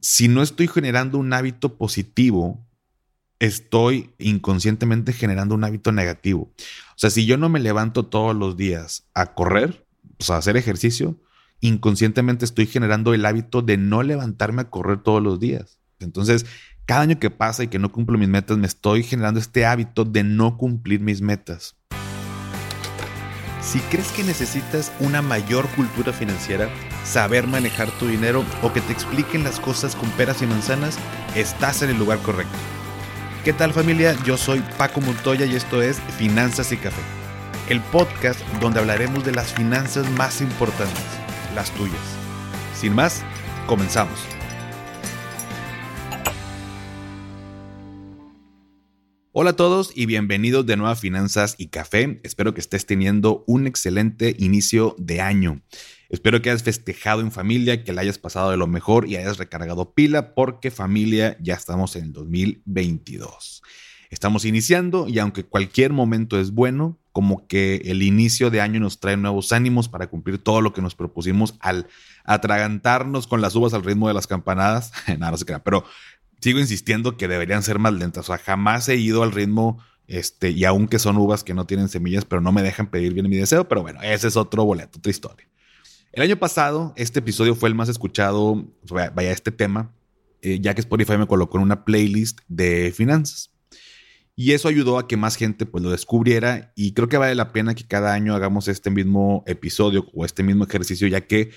si no estoy generando un hábito positivo, estoy inconscientemente generando un hábito negativo. O sea, si yo no me levanto todos los días a correr, a hacer ejercicio, inconscientemente estoy generando el hábito de no levantarme a correr todos los días. Entonces, cada año que pasa y que no cumplo mis metas, me estoy generando este hábito de no cumplir mis metas. Si crees que necesitas una mayor cultura financiera, saber manejar tu dinero o que te expliquen las cosas con peras y manzanas, estás en el lugar correcto. ¿Qué tal familia? Yo soy Paco Montoya y esto es Finanzas y Café, el podcast donde hablaremos de las finanzas más importantes, las tuyas. Sin más, comenzamos. Hola a todos y bienvenidos de nuevo a Finanzas y Café. Espero que estés teniendo un excelente inicio de año. Espero que hayas festejado en familia, que la hayas pasado de lo mejor y hayas recargado pila porque familia ya estamos en el 2022. Estamos iniciando y aunque cualquier momento es bueno, como que el inicio de año nos trae nuevos ánimos para cumplir todo lo que nos propusimos al atragantarnos con las uvas al ritmo de las campanadas. Nada, no se crea, pero sigo insistiendo que deberían ser más lentas. O sea, jamás he ido al ritmo, este, y aunque son uvas que no tienen semillas, pero no me dejan pedir bien mi deseo. Pero bueno, ese es otro boleto, otra historia. El año pasado, este episodio fue el más escuchado, vaya, este tema, eh, ya que Spotify me colocó en una playlist de finanzas. Y eso ayudó a que más gente pues lo descubriera y creo que vale la pena que cada año hagamos este mismo episodio o este mismo ejercicio, ya que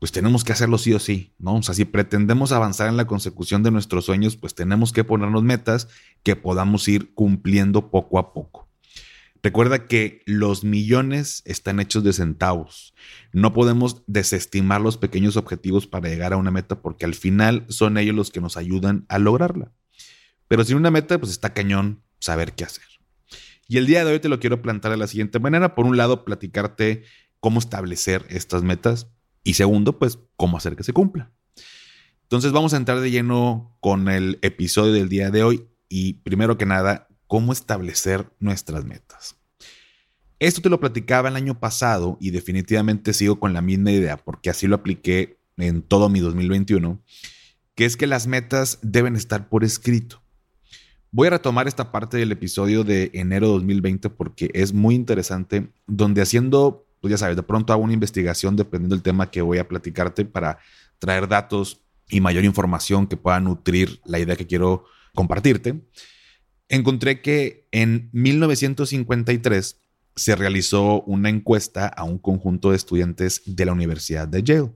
pues tenemos que hacerlo sí o sí, ¿no? O sea, si pretendemos avanzar en la consecución de nuestros sueños, pues tenemos que ponernos metas que podamos ir cumpliendo poco a poco. Recuerda que los millones están hechos de centavos. No podemos desestimar los pequeños objetivos para llegar a una meta porque al final son ellos los que nos ayudan a lograrla. Pero sin una meta, pues está cañón saber qué hacer. Y el día de hoy te lo quiero plantar de la siguiente manera. Por un lado, platicarte cómo establecer estas metas y segundo, pues cómo hacer que se cumpla. Entonces vamos a entrar de lleno con el episodio del día de hoy y primero que nada, cómo establecer nuestras metas. Esto te lo platicaba el año pasado y definitivamente sigo con la misma idea porque así lo apliqué en todo mi 2021, que es que las metas deben estar por escrito. Voy a retomar esta parte del episodio de enero 2020 porque es muy interesante, donde haciendo pues ya sabes, de pronto hago una investigación dependiendo del tema que voy a platicarte para traer datos y mayor información que pueda nutrir la idea que quiero compartirte. Encontré que en 1953 se realizó una encuesta a un conjunto de estudiantes de la Universidad de Yale,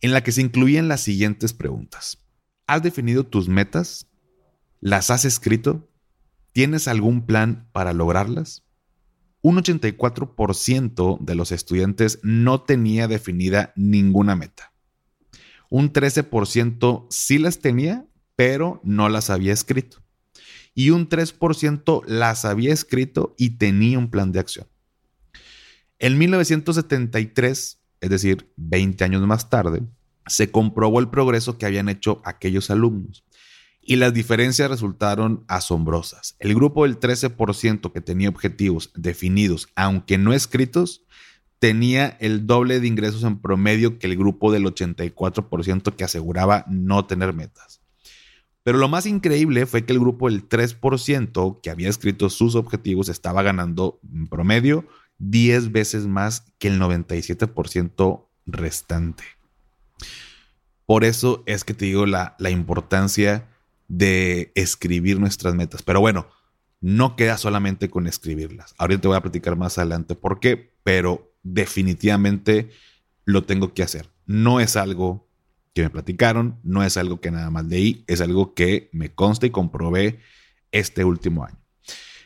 en la que se incluían las siguientes preguntas. ¿Has definido tus metas? ¿Las has escrito? ¿Tienes algún plan para lograrlas? un 84% de los estudiantes no tenía definida ninguna meta. Un 13% sí las tenía, pero no las había escrito. Y un 3% las había escrito y tenía un plan de acción. En 1973, es decir, 20 años más tarde, se comprobó el progreso que habían hecho aquellos alumnos y las diferencias resultaron asombrosas. El grupo del 13% que tenía objetivos definidos, aunque no escritos, tenía el doble de ingresos en promedio que el grupo del 84% que aseguraba no tener metas. Pero lo más increíble fue que el grupo del 3% que había escrito sus objetivos estaba ganando en promedio 10 veces más que el 97% restante. Por eso es que te digo la, la importancia de escribir nuestras metas. Pero bueno, no queda solamente con escribirlas. Ahorita te voy a platicar más adelante por qué, pero definitivamente lo tengo que hacer. No es algo que me platicaron, no es algo que nada más leí, es algo que me consta y comprobé este último año.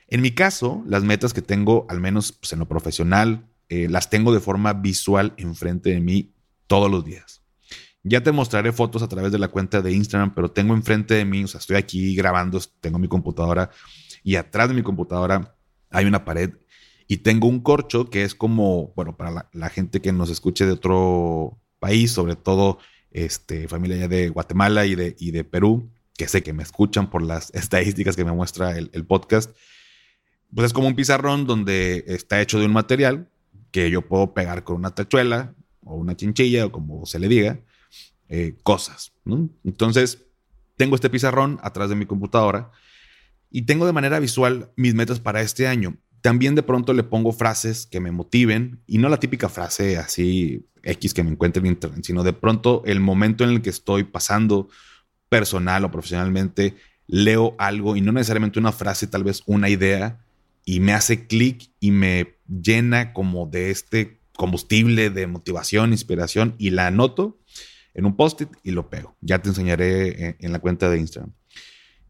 En mi caso, las metas que tengo, al menos pues, en lo profesional, eh, las tengo de forma visual enfrente de mí todos los días. Ya te mostraré fotos a través de la cuenta de Instagram, pero tengo enfrente de mí, o sea, estoy aquí grabando, tengo mi computadora y atrás de mi computadora hay una pared y tengo un corcho que es como, bueno, para la, gente que nos escuche de otro país, sobre todo este, familia de Guatemala y de, y de Perú, que sé que me escuchan por las estadísticas que me muestra el, el podcast, pues es como un pizarrón donde está hecho de un material que yo puedo pegar con una tachuela o una chinchilla o como se le diga eh, cosas. Entonces, tengo este pizarrón atrás de mi computadora y tengo de manera visual mis metas para este año. También de pronto le pongo frases que me motiven y no la típica frase así X que me encuentre en internet, sino de pronto el momento en el que estoy pasando personal o profesionalmente, leo algo y no necesariamente una frase, tal vez una idea y me hace clic y me llena como de este combustible de motivación, inspiración y la anoto en un post-it y lo pego. Ya te enseñaré en, la cuenta de Instagram.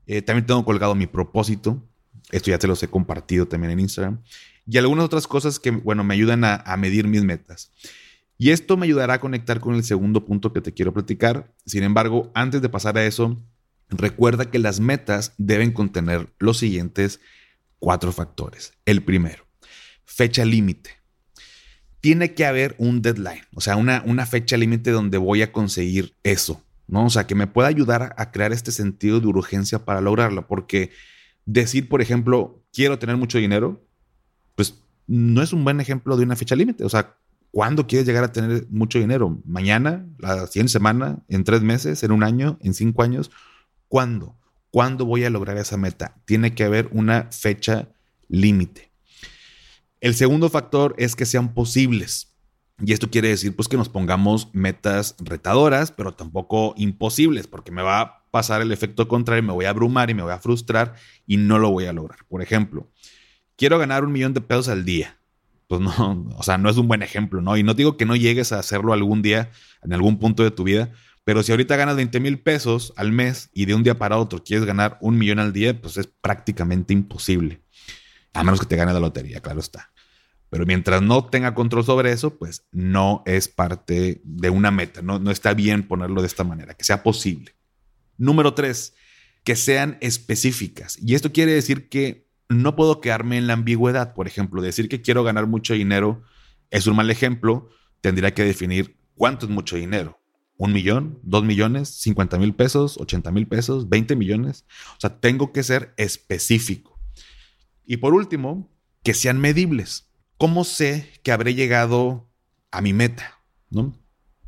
Eh, también tengo colgado mi propósito. Esto ya te los he compartido también en Instagram. Y algunas otras cosas que, bueno, me ayudan a, a medir mis metas. Y esto me ayudará a conectar con el segundo punto que te quiero platicar. Sin embargo, antes de pasar a eso, recuerda que las metas deben contener los siguientes cuatro factores. El primero, fecha límite. Tiene que haber un deadline, o sea, una, una fecha límite donde voy a conseguir eso, ¿no? O sea, que me pueda ayudar a crear este sentido de urgencia para lograrlo, porque decir, por ejemplo, quiero tener mucho dinero, pues no es un buen ejemplo de una fecha límite. O sea, ¿cuándo quieres llegar a tener mucho dinero? ¿Mañana? ¿La siguiente semana? ¿En tres meses? ¿En un año? ¿En cinco años? ¿Cuándo? ¿Cuándo voy a lograr esa meta? Tiene que haber una fecha límite. El segundo factor es que sean posibles. Y esto quiere decir pues que nos pongamos metas retadoras, pero tampoco imposibles, porque me va pasar el efecto contrario, me voy a abrumar y me voy a frustrar y no lo voy a lograr. Por ejemplo, quiero ganar un millón de pesos al día. Pues no, o sea, no es un buen ejemplo, ¿no? Y no digo que no llegues a hacerlo algún día, en algún punto de tu vida, pero si ahorita ganas 20 mil pesos al mes y de un día para otro quieres ganar un millón al día, pues es prácticamente imposible. A menos que te gane la lotería, claro está. Pero mientras no tenga control sobre eso, pues no es parte de una meta. No, no está bien ponerlo de esta manera, que sea posible. Número tres, que sean específicas. Y esto quiere decir que no puedo quedarme en la ambigüedad. Por ejemplo, decir que quiero ganar mucho dinero es un mal ejemplo. Tendría que definir cuánto es mucho dinero un millón, dos millones, cincuenta mil pesos, ochenta mil pesos, veinte millones. O sea, tengo que ser específico. Y por último, que sean medibles. ¿Cómo sé que habré llegado a mi meta? ¿No?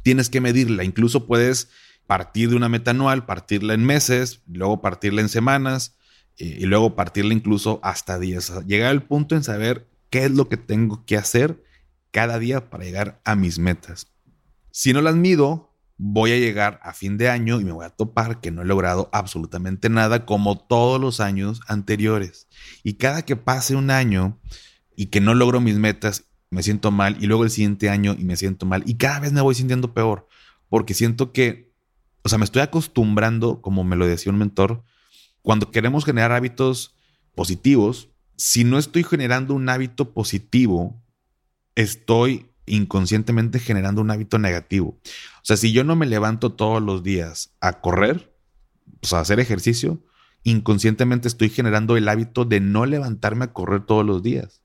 Tienes que medirla. Incluso puedes partir de una meta anual, partirla en meses, luego partirla en semanas eh, y, luego partirla incluso hasta días. llegar al punto en saber qué es lo que tengo que hacer cada día para llegar a mis metas. Si no las mido, voy a llegar a fin de año y me voy a topar que no he logrado absolutamente nada como todos los años anteriores. Y cada que pase un año y que no logro mis metas, me siento mal y luego el siguiente año y me siento mal y cada vez me voy sintiendo peor porque siento que, o sea, me estoy acostumbrando, como me lo decía un mentor, cuando queremos generar hábitos positivos, si no estoy generando un hábito positivo, estoy inconscientemente generando un hábito negativo. O sea, si yo no me levanto todos los días a correr, sea, a hacer ejercicio, inconscientemente estoy generando el hábito de no levantarme a correr todos los días.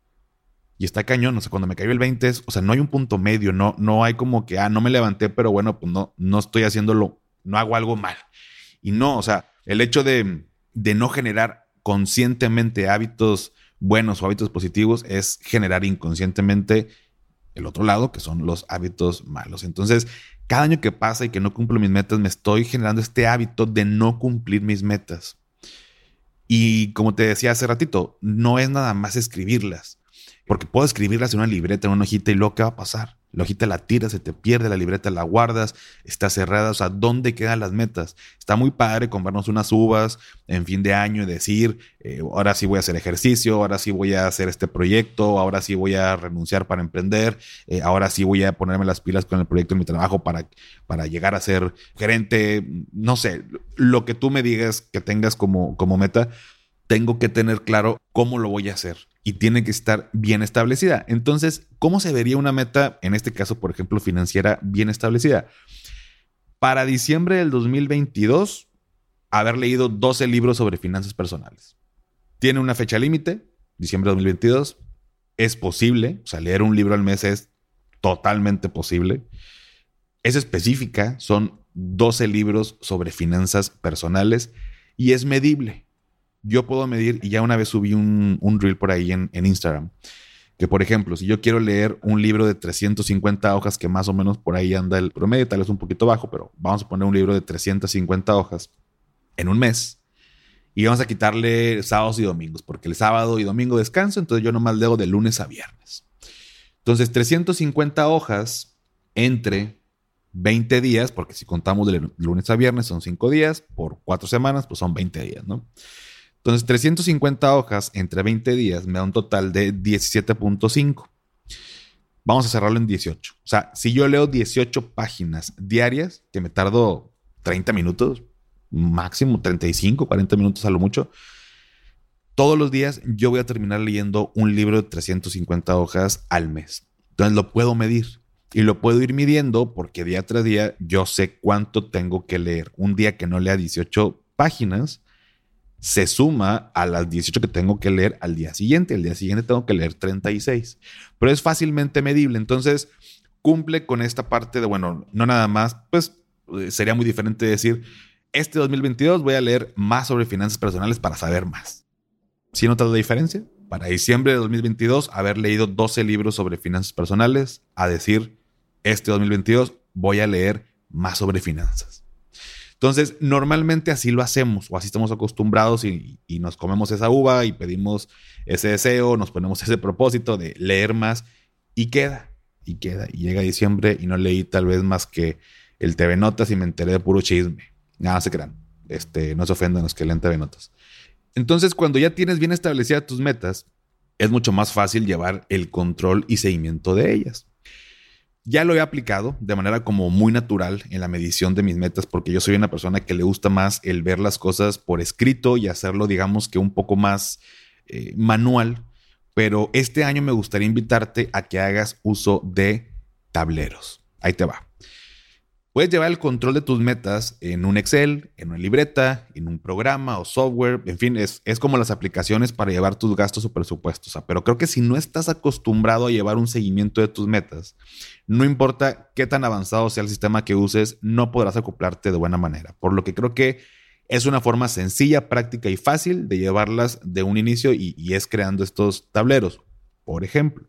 Y está cañón, o sea, cuando me cayó el 20 o sea, no hay un punto medio, no, no hay como que, ah, no me levanté, pero bueno, pues no, no estoy haciéndolo, no hago algo mal. Y no, o sea, el hecho de, de no generar conscientemente hábitos buenos o hábitos positivos es generar inconscientemente el otro lado, que son los hábitos malos. Entonces, cada año que pasa y que no cumplo mis metas, me estoy generando este hábito de no cumplir mis metas. Y como te decía hace ratito, no es nada más escribirlas, porque puedo escribirlas en una libreta, en una hojita y luego ¿qué va a pasar? La hojita la tiras, se te pierde, la libreta la guardas, está cerrada, o sea, ¿dónde quedan las metas? Está muy padre comprarnos unas uvas en fin de año y decir, eh, ahora sí voy a hacer ejercicio, ahora sí voy a hacer este proyecto, ahora sí voy a renunciar para emprender, eh, ahora sí voy a ponerme las pilas con el proyecto de mi trabajo para, para llegar a ser gerente, no sé, lo que tú me digas que tengas como, como meta, tengo que tener claro cómo lo voy a hacer y tiene que estar bien establecida. Entonces, ¿cómo se vería una meta, en este caso, por ejemplo, financiera, bien establecida? Para diciembre del 2022, haber leído 12 libros sobre finanzas personales. Tiene una fecha límite, diciembre de 2022. Es posible, o sea, leer un libro al mes es totalmente posible. Es específica, son 12 libros sobre finanzas personales y es medible yo puedo medir, y ya una vez subí un, reel por ahí en, Instagram, Que por ejemplo, si yo quiero leer un libro de 350 hojas, que más o menos por ahí anda el promedio, tal vez un poquito bajo, pero vamos a poner un libro de 350 hojas en un mes. Y vamos a quitarle sábados y domingos, porque el sábado y domingo descanso, entonces yo nomás leo de lunes a viernes. Entonces, 350 hojas entre 20 días, porque si contamos de lunes a viernes son 5 días, por 4 semanas, pues son 20 días, ¿no? Entonces, 350 hojas entre 20 días me da un total de 17.5. Vamos a cerrarlo en 18. O sea, si yo leo 18 páginas diarias, que me tardo 30 minutos, máximo 35, 40 minutos a lo mucho. Todos los días yo voy a terminar leyendo un libro de 350 hojas al mes. Entonces lo puedo medir y lo puedo ir midiendo porque día tras día yo sé cuánto tengo que leer. Un día que no lea 18 páginas se suma a las 18 que tengo que leer al día siguiente. El día siguiente tengo que leer 36. Pero es fácilmente medible. Entonces cumple con esta parte de, bueno, no nada más, pues eh, sería muy diferente decir, este 2022 voy a leer más sobre finanzas personales para saber más. ¿Sí notas la diferencia? Para diciembre de 2022, haber leído 12 libros sobre finanzas personales, a decir, este 2022 voy a leer más sobre finanzas. Entonces, normalmente así lo hacemos, o así estamos acostumbrados y, y, nos comemos esa uva y pedimos ese deseo, nos ponemos ese propósito de leer más y queda, y queda. Y llega diciembre y no leí tal vez más que el TV Notas y me enteré de puro chisme. Nada, se crean. Este, no se ofendan los que leen TV Notas. Entonces, cuando ya tienes bien establecidas tus metas, es mucho más fácil llevar el control y seguimiento de ellas. Ya lo he aplicado de manera como muy natural en la medición de mis metas porque yo soy una persona que le gusta más el ver las cosas por escrito y hacerlo digamos que un poco más eh, manual. Pero este año me gustaría invitarte a que hagas uso de tableros. Ahí te va. Puedes llevar el control de tus metas en un Excel, en una libreta, en un programa o software. En fin, es, es como las aplicaciones para llevar tus gastos o presupuestos. pero creo que si no estás acostumbrado a llevar un seguimiento de tus metas, no importa qué tan avanzado sea el sistema que uses, no podrás acoplarte de buena manera. Por lo que creo que es una forma sencilla, práctica y fácil de llevarlas de un inicio y, y es creando estos tableros. Por ejemplo,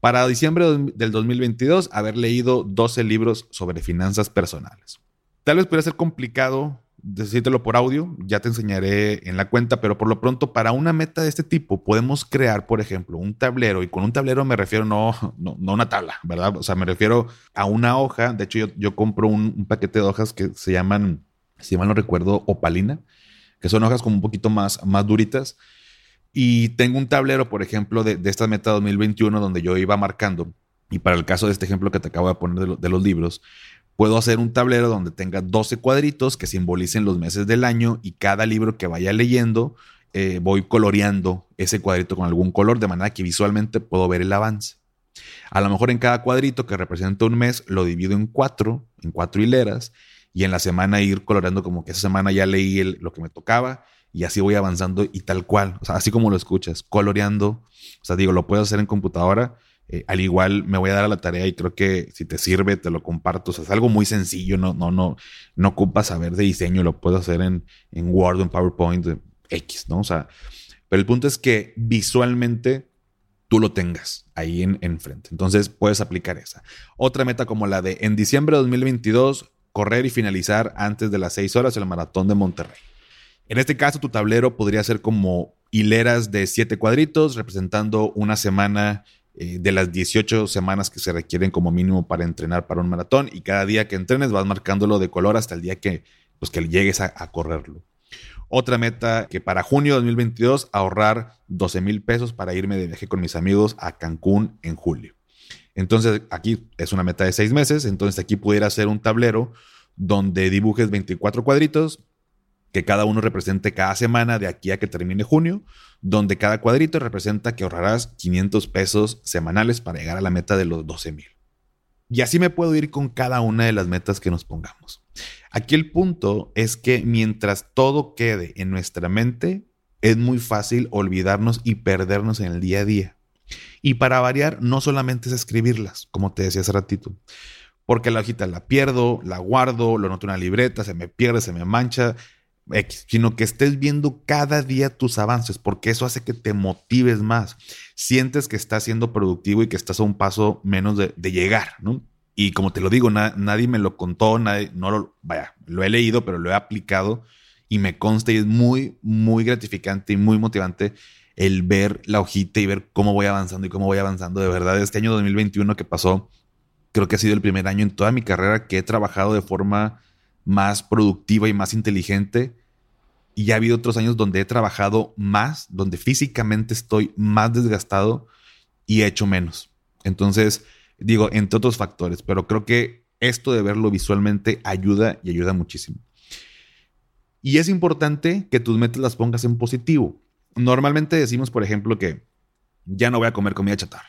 para diciembre del 2022, haber leído 12 libros sobre finanzas personales. Tal vez pudiera ser complicado decírtelo por audio, ya te enseñaré en la cuenta, pero por lo pronto para una meta de este tipo podemos crear, por ejemplo, un tablero y con un tablero me refiero no, no, una tabla, ¿verdad? O sea, me refiero a una hoja. De hecho, yo, yo compro un, un, paquete de hojas que se llaman, si mal no recuerdo, opalina, que son hojas como un poquito más, más duritas y tengo un tablero, por ejemplo, de, esta meta 2021 donde yo iba marcando. Y para el caso de este ejemplo que te acabo de poner de, los libros, puedo hacer un tablero donde tenga 12 cuadritos que simbolicen los meses del año y cada libro que vaya leyendo eh, voy coloreando ese cuadrito con algún color de manera que visualmente puedo ver el avance. A lo mejor en cada cuadrito que representa un mes lo divido en cuatro, en cuatro hileras y en la semana ir coloreando como que esa semana ya leí lo que me tocaba y así voy avanzando y tal cual, o sea, así como lo escuchas, coloreando, o sea, digo, lo puedo hacer en computadora, eh, al igual me voy a dar a la tarea y creo que si te sirve te lo comparto, o sea, es algo muy sencillo, no, no, no, no ocupa saber de diseño, lo puedo hacer en, en Word, en PowerPoint, X, ¿no? O sea, pero el punto es que visualmente tú lo tengas ahí en, enfrente. Entonces puedes aplicar esa. Otra meta como la de en diciembre de 2022, correr y finalizar antes de las 6 horas el maratón de Monterrey. En este caso, tu tablero podría ser como hileras de siete cuadritos representando una semana eh, de las 18 semanas que se requieren como mínimo para entrenar para un maratón y cada día que entrenes vas marcándolo de color hasta el día que, pues, que llegues a, correrlo. Otra meta que para junio de 2022 ahorrar 12 mil pesos para irme de viaje con mis amigos a Cancún en julio. Entonces aquí es una meta de seis meses, entonces aquí pudiera ser un tablero donde dibujes 24 cuadritos, que cada uno represente cada semana de aquí a que termine junio, donde cada cuadrito representa que ahorrarás 500 pesos semanales para llegar a la meta de los 12 mil. Y así me puedo ir con cada una de las metas que nos pongamos. Aquí el punto es que mientras todo quede en nuestra mente, es muy fácil olvidarnos y perdernos en el día a día. Y para variar, no solamente es escribirlas, como te decía hace ratito, porque la hojita la pierdo, la guardo, lo noto en una libreta, se me pierde, se me mancha, X, sino que estés viendo cada día tus avances, porque eso hace que te motives más. Sientes que estás siendo productivo y que estás a un paso menos de, llegar, ¿no? Y como te lo digo, nadie me lo contó, nadie, no lo, vaya, lo he leído, pero lo he aplicado y me consta y es muy, muy gratificante y muy motivante el ver la hojita y ver cómo voy avanzando y cómo voy avanzando. De verdad, este año 2021 que pasó, creo que ha sido el primer año en toda mi carrera que he trabajado de forma más productiva y más inteligente. Y ya ha habido otros años donde he trabajado más, donde físicamente estoy más desgastado y he hecho menos. Entonces, digo, entre otros factores, pero creo que esto de verlo visualmente ayuda y ayuda muchísimo. Y es importante que tus metas las pongas en positivo. Normalmente decimos, por ejemplo, que ya no voy a comer comida chatarra.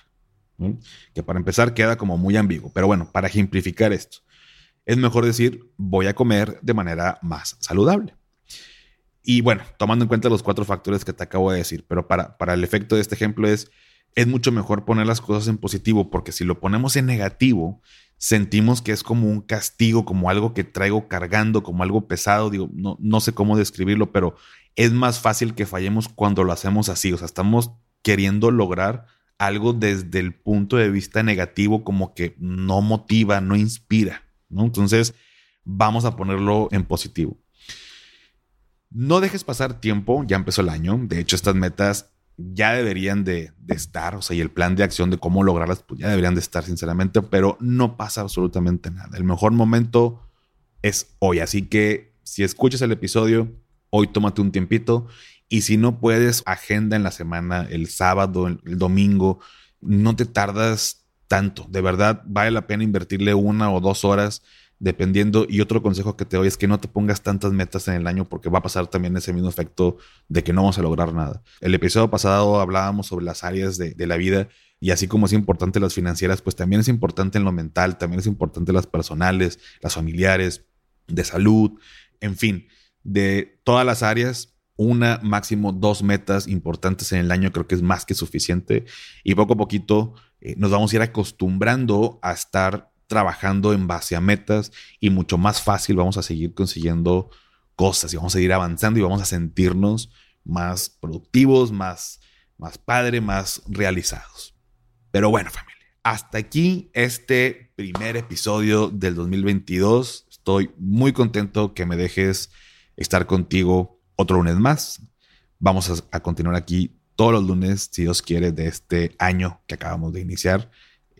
Que para empezar queda como muy ambiguo. Pero bueno, para ejemplificar esto, es mejor decir voy a comer de manera más saludable. Y bueno, tomando en cuenta los cuatro factores que te acabo de decir, pero para, para el efecto de este ejemplo es, es mucho mejor poner las cosas en positivo, porque si lo ponemos en negativo, sentimos que es como un castigo, como algo que traigo cargando, como algo pesado, digo, no, no sé cómo describirlo, pero es más fácil que fallemos cuando lo hacemos así, o sea, estamos queriendo lograr algo desde el punto de vista negativo, como que no motiva, no inspira. Entonces, vamos a ponerlo en positivo. No dejes pasar tiempo, ya empezó el año, de hecho estas metas ya deberían de, estar, o sea, y el plan de acción de cómo lograrlas, pues ya deberían de estar, sinceramente, pero no pasa absolutamente nada. El mejor momento es hoy, así que si escuchas el episodio, hoy tómate un tiempito y si no puedes, agenda en la semana, el sábado, el domingo, no te tardas tanto. De verdad, vale la pena invertirle una o dos horas dependiendo. Y otro consejo que te doy es que no te pongas tantas metas en el año porque va a pasar también ese mismo efecto de que no vamos a lograr nada. El episodio pasado hablábamos sobre las áreas de, la vida y así como es importante las financieras, pues también es importante en lo mental, también es importante las personales, las familiares, de salud, en fin, de todas las áreas una, máximo dos metas importantes en el año creo que es más que suficiente y poco a poquito eh, nos vamos a ir acostumbrando a estar trabajando en base a metas y mucho más fácil vamos a seguir consiguiendo cosas y vamos a seguir avanzando y vamos a sentirnos más productivos, más, más padre, más realizados. Pero bueno, familia, hasta aquí este primer episodio del 2022. Estoy muy contento que me dejes estar contigo otro lunes más. Vamos a continuar aquí todos los lunes, si Dios quiere, de este año que acabamos de iniciar.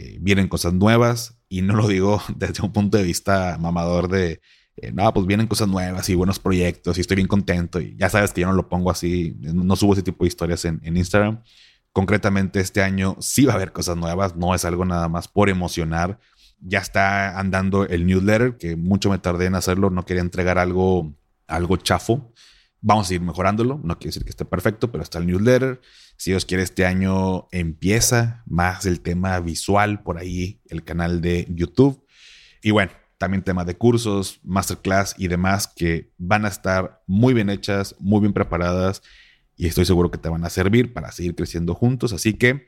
Eh, vienen cosas nuevas y no lo digo desde un punto de vista mamador de, eh, no, pues vienen cosas nuevas y buenos proyectos y estoy bien contento y ya sabes que yo no lo pongo así, no subo ese tipo de historias en, en Instagram. Concretamente este año sí va a haber cosas nuevas, no es algo nada más por emocionar. Ya está andando el newsletter, que mucho me tardé en hacerlo, no quería entregar algo, algo chafo. Vamos a ir mejorándolo. No quiere decir que esté perfecto, pero está el newsletter. Si Dios quiere, este año empieza más el tema visual por ahí, el canal de YouTube. Y bueno, también tema de cursos, masterclass y demás que van a estar muy bien hechas, muy bien preparadas y estoy seguro que te van a servir para seguir creciendo juntos. Así que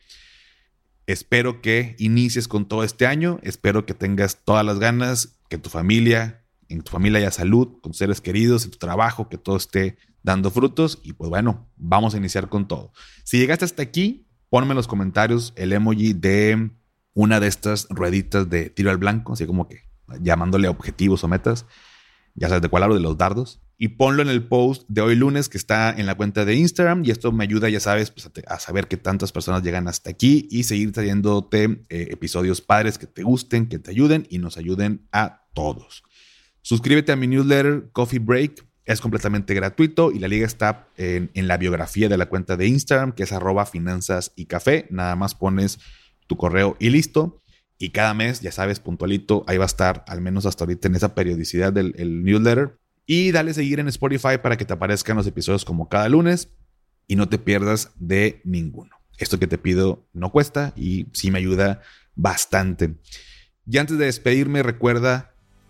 espero que inicies con todo este año, espero que tengas todas las ganas, que tu familia, en tu familia haya salud, con seres queridos, en tu trabajo, que todo esté dando frutos. Y pues bueno, vamos a iniciar con todo. Si llegaste hasta aquí, ponme en los comentarios el emoji de una de estas rueditas de tiro al blanco, así como que llamándole objetivos o metas. Ya sabes de cuál hablo, de los dardos. Y ponlo en el post de hoy lunes que está en la cuenta de Instagram. Y esto me ayuda, ya sabes, pues, a, saber que tantas personas llegan hasta aquí y seguir trayéndote eh, episodios padres que te gusten, que te ayuden y nos ayuden a todos. Suscríbete a mi newsletter Coffee Break. Es completamente gratuito y la liga está en, la biografía de la cuenta de Instagram, que es arroba finanzas y café. Nada más pones tu correo y listo. Y cada mes, ya sabes, puntualito, ahí va a estar, al menos hasta ahorita en esa periodicidad del newsletter. Y dale seguir en Spotify para que te aparezcan los episodios como cada lunes y no te pierdas de ninguno. Esto que te pido no cuesta y sí me ayuda bastante. Y antes de despedirme, recuerda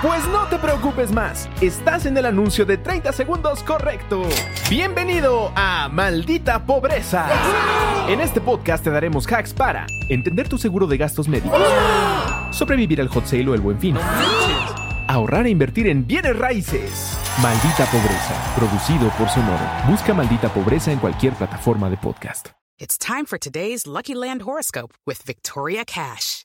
Pues no te preocupes más, estás en el anuncio de 30 segundos correcto. Bienvenido a Maldita Pobreza. En este podcast te daremos hacks para entender tu seguro de gastos médicos, sobrevivir al hot sale o el buen fin, ahorrar e invertir en bienes raíces. Maldita Pobreza, producido por Sonoro. Busca Maldita Pobreza en cualquier plataforma de podcast. It's time for today's Lucky Land horoscope with Victoria Cash.